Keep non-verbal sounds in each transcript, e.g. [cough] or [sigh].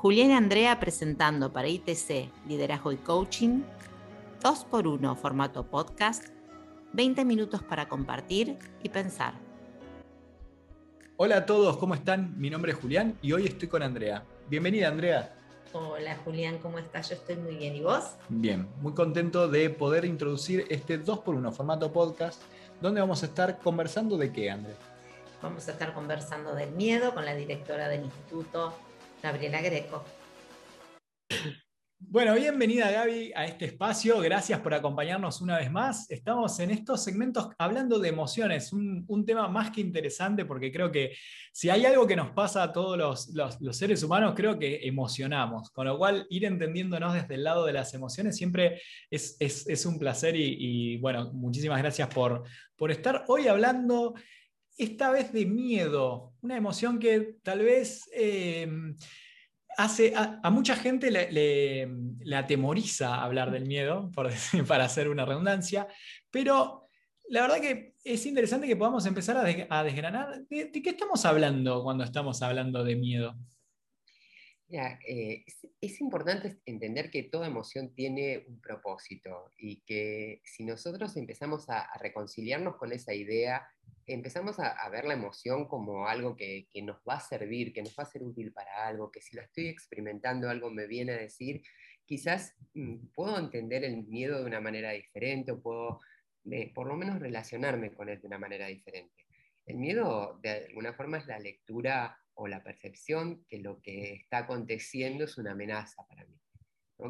Julián y Andrea presentando para ITC Liderazgo y Coaching, 2x1 formato podcast, 20 minutos para compartir y pensar. Hola a todos, ¿cómo están? Mi nombre es Julián y hoy estoy con Andrea. Bienvenida, Andrea. Hola Julián, ¿cómo estás? Yo estoy muy bien. ¿Y vos? Bien, muy contento de poder introducir este 2x1 formato podcast, donde vamos a estar conversando de qué, Andrea. Vamos a estar conversando del miedo con la directora del instituto Gabriela Greco. Bueno, bienvenida Gaby a este espacio. Gracias por acompañarnos una vez más. Estamos en estos segmentos hablando de emociones, un, tema más que interesante porque creo que si hay algo que nos pasa a todos los, seres humanos, creo que emocionamos. Con lo cual, ir entendiéndonos desde el lado de las emociones siempre es, un placer y, bueno, muchísimas gracias por, por estar hoy hablando esta vez de miedo, una emoción que tal vez eh, hace, a, mucha gente le, atemoriza hablar del miedo, [laughs] para hacer una redundancia, pero la verdad que es interesante que podamos empezar a, desgranar de, qué estamos hablando cuando estamos hablando de miedo. Eh, es, importante entender que toda emoción tiene un propósito y que si nosotros empezamos a reconciliarnos con esa idea empezamos a, ver la emoción como algo que, nos va a servir, que nos va a ser útil para algo, que si lo estoy experimentando algo me viene a decir, quizás mm, puedo entender el miedo de una manera diferente o puedo eh, por lo menos relacionarme con él de una manera diferente. El miedo de alguna forma es la lectura o la percepción que lo que está aconteciendo es una amenaza para mí,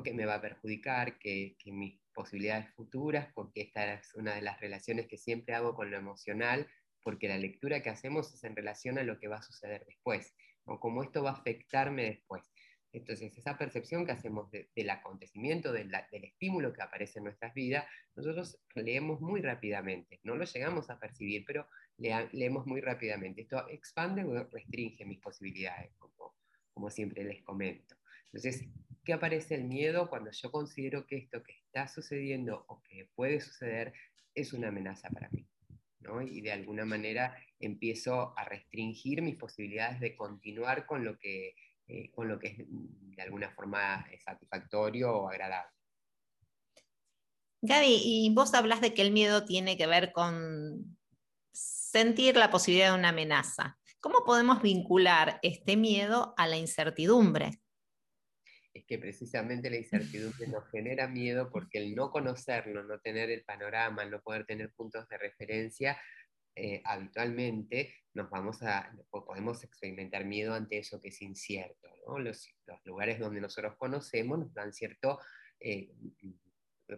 que me va a perjudicar, que, que mis posibilidades futuras, porque esta es una de las relaciones que siempre hago con lo emocional, porque la lectura que hacemos es en relación a lo que va a suceder después, o cómo esto va a afectarme después. Entonces, esa percepción que hacemos del acontecimiento, del estímulo que aparece en nuestras vidas, nosotros leemos muy rápidamente. No lo llegamos a percibir, pero leemos muy rápidamente. Esto expande o restringe mis posibilidades, como, como siempre les comento. Entonces, ¿qué aparece el miedo cuando yo considero que esto que está sucediendo o que puede suceder es una amenaza para mí? y de alguna manera empiezo a restringir mis posibilidades de continuar con lo que, eh, con lo que es de alguna forma satisfactorio o agradable. Gaby, y vos hablas de que el miedo tiene que ver con sentir la posibilidad de una amenaza. ¿Cómo podemos vincular este miedo a la incertidumbre? es que precisamente la incertidumbre nos genera miedo porque el no conocerlo, no tener el panorama, no poder tener puntos de referencia, eh, habitualmente nos vamos a, podemos experimentar miedo ante eso que es incierto. Los, lugares donde nosotros conocemos nos dan cierta eh,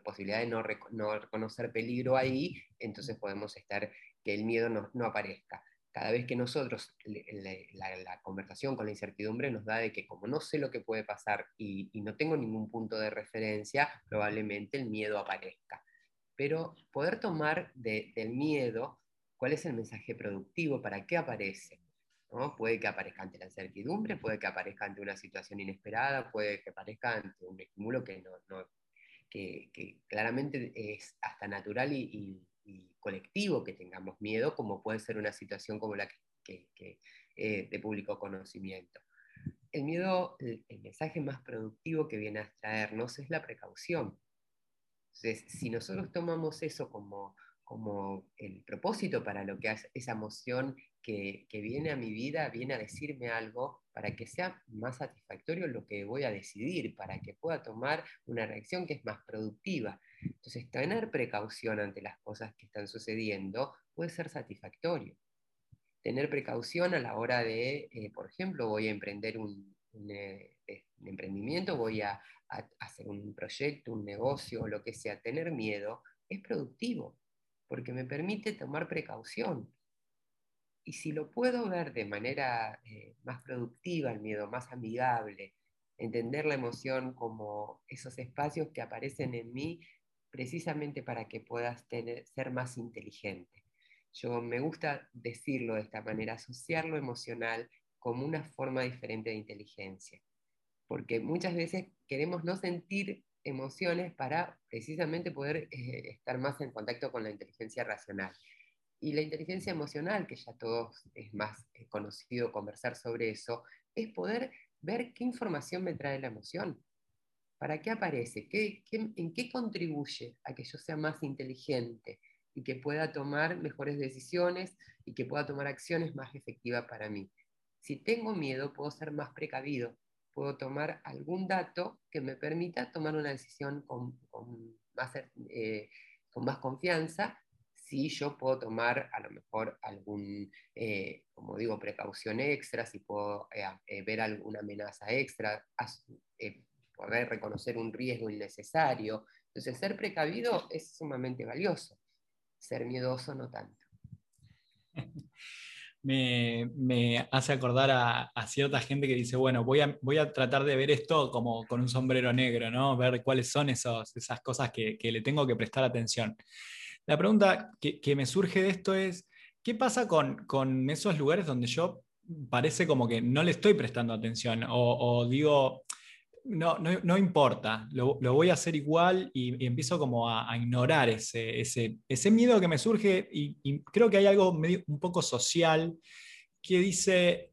posibilidad de no, reconocer peligro ahí, entonces podemos estar que el miedo no aparezca cada vez que nosotros, la, conversación con la incertidumbre nos da de que como no sé lo que puede pasar y, no tengo ningún punto de referencia, probablemente el miedo aparezca. Pero poder tomar del miedo cuál es el mensaje productivo, para qué aparece. ¿no? Puede que aparezca ante la incertidumbre, puede que aparezca ante una situación inesperada, puede que aparezca ante un estímulo que, no, que, claramente es hasta natural y y colectivo que tengamos miedo, como puede ser una situación como la que, eh, de público conocimiento. El miedo, el, mensaje más productivo que viene a traernos es la precaución. Entonces, si nosotros tomamos eso como, como el propósito para lo que hace esa emoción que, que, viene a mi vida, viene a decirme algo para que sea más satisfactorio lo que voy a decidir, para que pueda tomar una reacción que es más productiva. Entonces, tener precaución ante las cosas que están sucediendo puede ser satisfactorio. Tener precaución a la hora de, eh, por ejemplo, voy a emprender un, eh, emprendimiento, voy a, hacer un proyecto, un negocio, lo que sea, tener miedo es productivo, porque me permite tomar precaución. Y si lo puedo ver de manera eh, más productiva, el miedo más amigable, entender la emoción como esos espacios que aparecen en mí precisamente para que puedas ser más inteligente. Yo me gusta decirlo de esta manera, asociar lo emocional como una forma diferente de inteligencia, porque muchas veces queremos no sentir emociones para precisamente poder eh, estar más en contacto con la inteligencia racional. Y la inteligencia emocional, que ya todos es más conocido conversar sobre eso, es poder ver qué información me trae la emoción. ¿Para qué aparece? en qué contribuye a que yo sea más inteligente y que pueda tomar mejores decisiones y que pueda tomar acciones más efectivas para mí? Si tengo miedo, puedo ser más precavido, puedo tomar algún dato que me permita tomar una decisión con, más, eh, más confianza si yo puedo tomar a lo mejor algún, eh, como digo, precaución extra, si puedo eh, ver alguna amenaza extra, poder reconocer un riesgo innecesario. Entonces, ser precavido es sumamente valioso, ser miedoso no tanto. [laughs] Me, hace acordar a, cierta gente que dice, bueno, voy a, voy a tratar de ver esto como con un sombrero negro, ¿no? Ver cuáles son esos, esas cosas que, le tengo que prestar atención. La pregunta que, me surge de esto es, ¿qué pasa con, con, esos lugares donde yo parece como que no le estoy prestando atención? o digo, no, no, importa, lo, voy a hacer igual y, empiezo como a, ignorar ese, ese, miedo que me surge y, creo que hay algo un poco social que dice,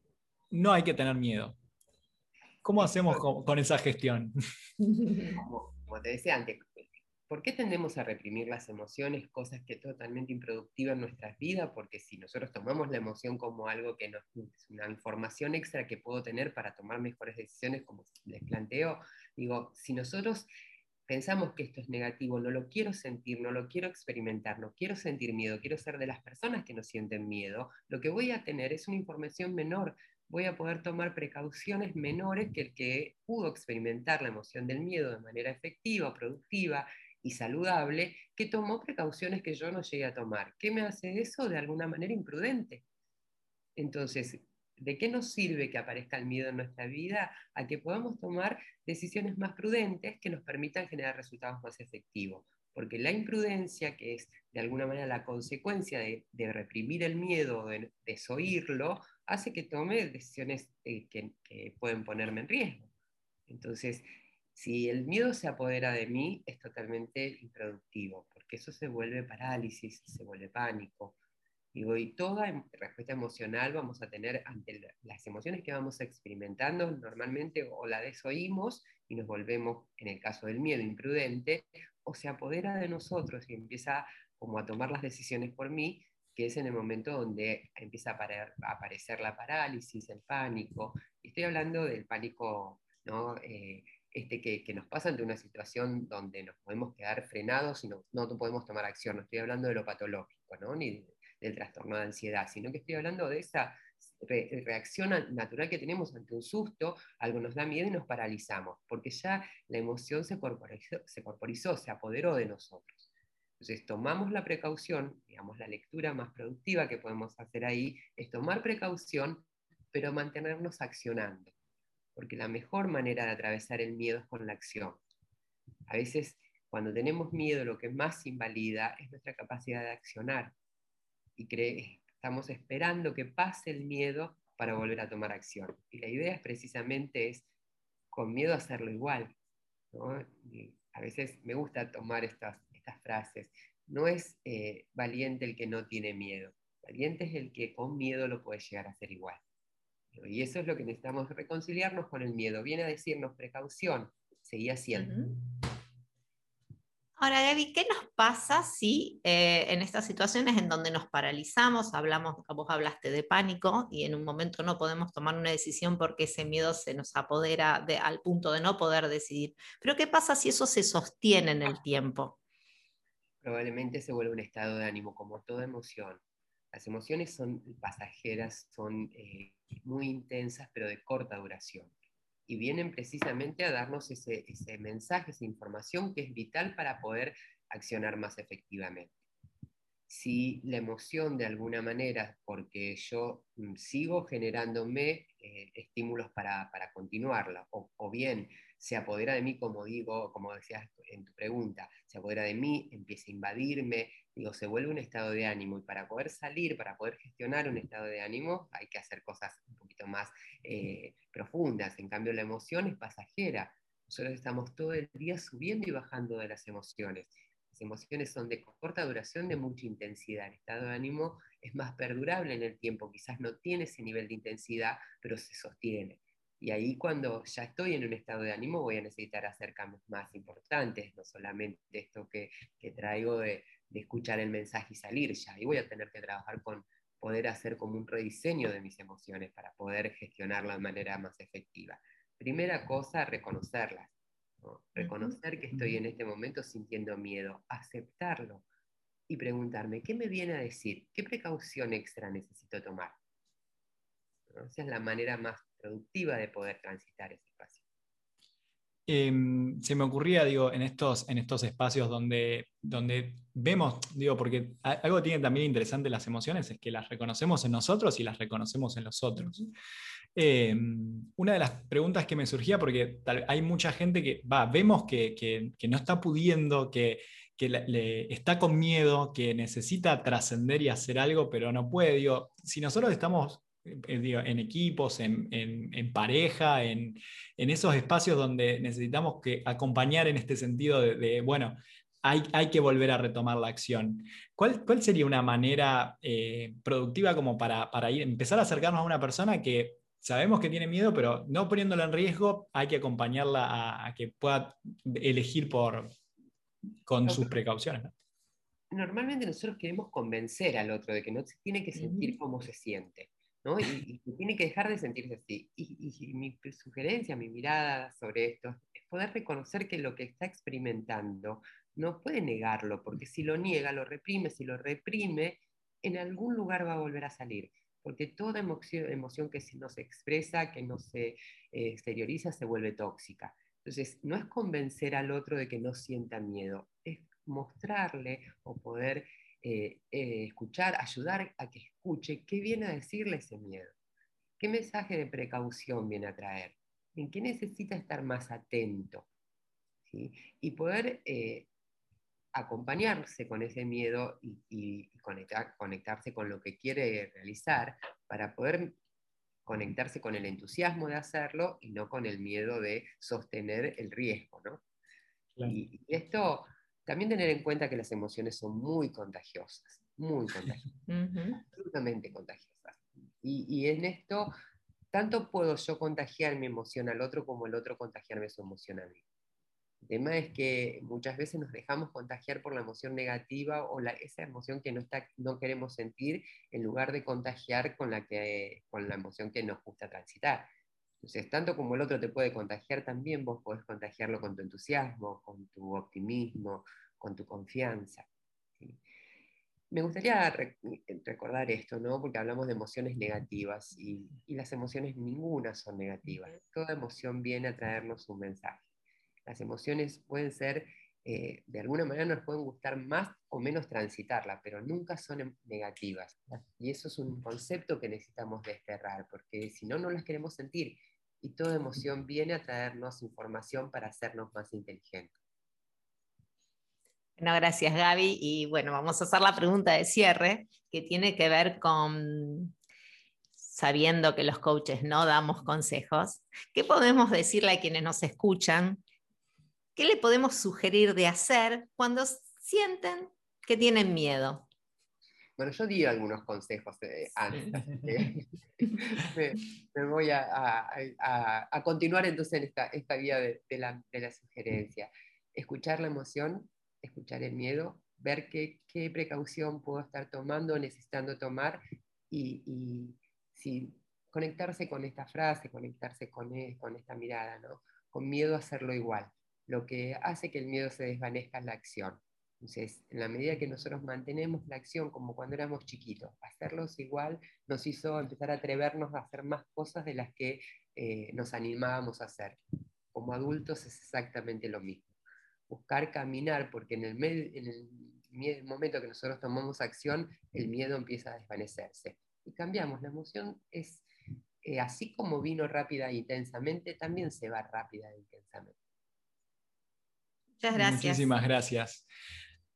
no hay que tener miedo. ¿Cómo hacemos con, esa gestión? [laughs] como te decía antes, ¿Por qué tendemos a reprimir las emociones, cosas que es totalmente improductiva en nuestras vidas? Porque si nosotros tomamos la emoción como algo que nos, es una información extra que puedo tener para tomar mejores decisiones, como les planteo, digo, si nosotros pensamos que esto es negativo, no lo quiero sentir, no lo quiero experimentar, no quiero sentir miedo, quiero ser de las personas que no sienten miedo, lo que voy a tener es una información menor, voy a poder tomar precauciones menores que el que pudo experimentar la emoción del miedo de manera efectiva, productiva, y saludable que tomó precauciones que yo no llegué a tomar. ¿Qué me hace eso? De alguna manera imprudente. Entonces, ¿de qué nos sirve que aparezca el miedo en nuestra vida? A que podamos tomar decisiones más prudentes que nos permitan generar resultados más efectivos. Porque la imprudencia, que es de alguna manera la consecuencia de, reprimir el miedo, de desoírlo, hace que tome decisiones eh, que, que pueden ponerme en riesgo. Entonces, si el miedo se apodera de mí, es totalmente improductivo, porque eso se vuelve parálisis, se vuelve pánico. Digo, y toda em, respuesta emocional vamos a tener ante las emociones que vamos experimentando, normalmente o la desoímos y nos volvemos, en el caso del miedo, imprudente, o se apodera de nosotros y empieza como a tomar las decisiones por mí, que es en el momento donde empieza a, aparecer la parálisis, el pánico. Estoy hablando del pánico ¿no? Eh, este, que, nos pasa ante una situación donde nos podemos quedar frenados y no, no podemos tomar acción. No estoy hablando de lo patológico, ¿no? ni del trastorno de ansiedad, sino que estoy hablando de esa reacción natural que tenemos ante un susto, algo nos da miedo y nos paralizamos, porque ya la emoción se corporizó, se, corporizó, se apoderó de nosotros. Entonces tomamos la precaución, digamos, la lectura más productiva que podemos hacer ahí es tomar precaución, pero mantenernos accionando porque la mejor manera de atravesar el miedo es con la acción. A veces, cuando tenemos miedo, lo que más invalida es nuestra capacidad de accionar. Y estamos esperando que pase el miedo para volver a tomar acción. Y la idea es precisamente es, con miedo, hacerlo igual. a veces me gusta tomar estas, estas frases. No es eh, valiente el que no tiene miedo. Valiente es el que con miedo lo puede llegar a hacer igual. Y eso es lo que necesitamos reconciliarnos con el miedo. Viene a decirnos precaución, seguí haciendo. Ahora, Gaby, ¿qué nos pasa si eh, en estas situaciones en donde nos paralizamos, hablamos, vos hablaste de pánico y en un momento no podemos tomar una decisión porque ese miedo se nos apodera al punto de no poder decidir? Pero ¿qué pasa si eso se sostiene en el tiempo? Probablemente se vuelve un estado de ánimo, como toda emoción. Las emociones son pasajeras, son eh, muy intensas, pero de corta duración. Y vienen precisamente a darnos ese, mensaje, esa información que es vital para poder accionar más efectivamente. Si la emoción de alguna manera, porque yo mm, sigo generándome eh, estímulos para, para continuarla, o bien se apodera de mí, como digo, como decías en tu pregunta, se apodera de mí, empieza a invadirme, digo, se vuelve un estado de ánimo y para poder salir, para poder gestionar un estado de ánimo, hay que hacer cosas un poquito más eh, profundas. En cambio, la emoción es pasajera. Nosotros estamos todo el día subiendo y bajando de las emociones. Las emociones son de corta duración, de mucha intensidad. El estado de ánimo es más perdurable en el tiempo, quizás no tiene ese nivel de intensidad, pero se sostiene. Y ahí cuando ya estoy en un estado de ánimo voy a necesitar hacer cambios más importantes, no solamente esto que, traigo de, de, escuchar el mensaje y salir ya. Ahí voy a tener que trabajar con poder hacer como un rediseño de mis emociones para poder gestionarlas de manera más efectiva. Primera cosa, reconocerlas. Reconocer que estoy en este momento sintiendo miedo, aceptarlo y preguntarme, ¿qué me viene a decir? ¿Qué precaución extra necesito tomar? Esa es la manera más productiva de poder transitar ese espacio. Em, se me ocurría, digo, en estos, en estos espacios donde, donde vemos, digo, porque algo tiene también interesante las emociones, es que las reconocemos en nosotros y las reconocemos en los otros. Em, una de las preguntas que me surgía, porque hay mucha gente que, va, vemos que, no está pudiendo, que, le, está con miedo, que necesita trascender y hacer algo, pero no puede. Digo, si nosotros estamos en equipos, en, pareja, en, esos espacios donde necesitamos que acompañar en este sentido de, bueno, hay, que volver a retomar la acción. ¿Cuál, sería una manera eh, productiva como para, ir, empezar a acercarnos a una persona que sabemos que tiene miedo, pero no poniéndola en riesgo, hay que acompañarla a, que pueda elegir por, con sus precauciones? Normalmente nosotros queremos convencer al otro de que no se tiene que sentir como se siente. Y, tiene que dejar de sentirse así. Y, mi sugerencia, mi mirada sobre esto es poder reconocer que lo que está experimentando no puede negarlo, porque si lo niega, lo reprime, si lo reprime, en algún lugar va a volver a salir, porque toda emoción, emoción que no se expresa, que no se eh, exterioriza, se vuelve tóxica. Entonces, no es convencer al otro de que no sienta miedo, es mostrarle o poder eh, eh, escuchar, ayudar a que escuche qué viene a decirle ese miedo, qué mensaje de precaución viene a traer, en qué necesita estar más atento, y poder eh, acompañarse con ese miedo y, conectar, conectarse con lo que quiere realizar para poder conectarse con el entusiasmo de hacerlo y no con el miedo de sostener el riesgo. ¿no? y esto también tener en cuenta que las emociones son muy contagiosas, muy contagiosas, [laughs] absolutamente contagiosas. Y, en esto, tanto puedo yo contagiar mi emoción al otro como el otro contagiarme su emoción a mí. El tema es que muchas veces nos dejamos contagiar por la emoción negativa o la, esa emoción que no, está, no queremos sentir en lugar de contagiar con la, que, con la emoción que nos gusta transitar. Entonces, tanto como el otro te puede contagiar, también vos podés contagiarlo con tu entusiasmo, con tu optimismo, con tu confianza. Me gustaría recordar esto, ¿no? porque hablamos de emociones negativas y, las emociones ninguna son negativas. Toda emoción viene a traernos un mensaje. Las emociones pueden ser, eh, de alguna manera nos pueden gustar más o menos transitarla, pero nunca son negativas. Y eso es un concepto que necesitamos desterrar, porque si no, no las queremos sentir y toda emoción viene a traernos información para hacernos más inteligentes. Bueno, gracias Gaby. Y bueno, vamos a hacer la pregunta de cierre que tiene que ver con, sabiendo que los coaches no damos consejos, ¿qué podemos decirle a quienes nos escuchan? ¿Qué le podemos sugerir de hacer cuando sienten que tienen miedo? Bueno, yo di algunos consejos eh, antes, [laughs] [laughs] me, voy a, continuar entonces en esta, esta vía de, la, sugerencia. Escuchar la emoción, escuchar el miedo, ver qué, precaución puedo estar tomando, necesitando tomar y, si conectarse con esta frase, conectarse con, e, con esta mirada, ¿no? con miedo a hacerlo igual. Lo que hace que el miedo se desvanezca es la acción. Entonces, en la medida que nosotros mantenemos la acción como cuando éramos chiquitos, hacerlos igual nos hizo empezar a atrevernos a hacer más cosas de las que eh, nos animábamos a hacer. Como adultos es exactamente lo mismo. Buscar caminar, porque en el, en el momento que nosotros tomamos acción, el miedo empieza a desvanecerse. Y cambiamos. La emoción es, eh, así como vino rápida e intensamente, también se va rápida e intensamente. Muchas gracias. Muchísimas gracias.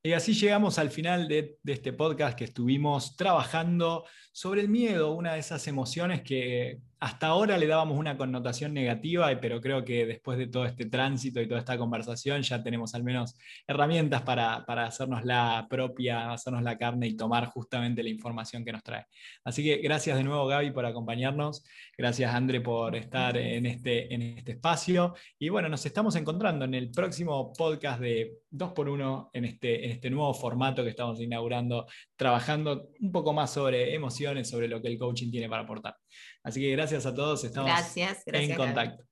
Y así llegamos al final de, este podcast que estuvimos trabajando sobre el miedo, una de esas emociones que hasta ahora le dábamos una connotación negativa, pero creo que después de todo este tránsito y toda esta conversación ya tenemos al menos herramientas para, para hacernos la propia, hacernos la carne y tomar justamente la información que nos trae. Así que gracias de nuevo Gaby por acompañarnos, gracias André por estar en este, en este espacio y bueno, nos estamos encontrando en el próximo podcast de 2x1 en este, en este nuevo formato que estamos inaugurando, trabajando un poco más sobre emociones, sobre lo que el coaching tiene para aportar. Así que gracias a todos, estamos gracias, en contacto.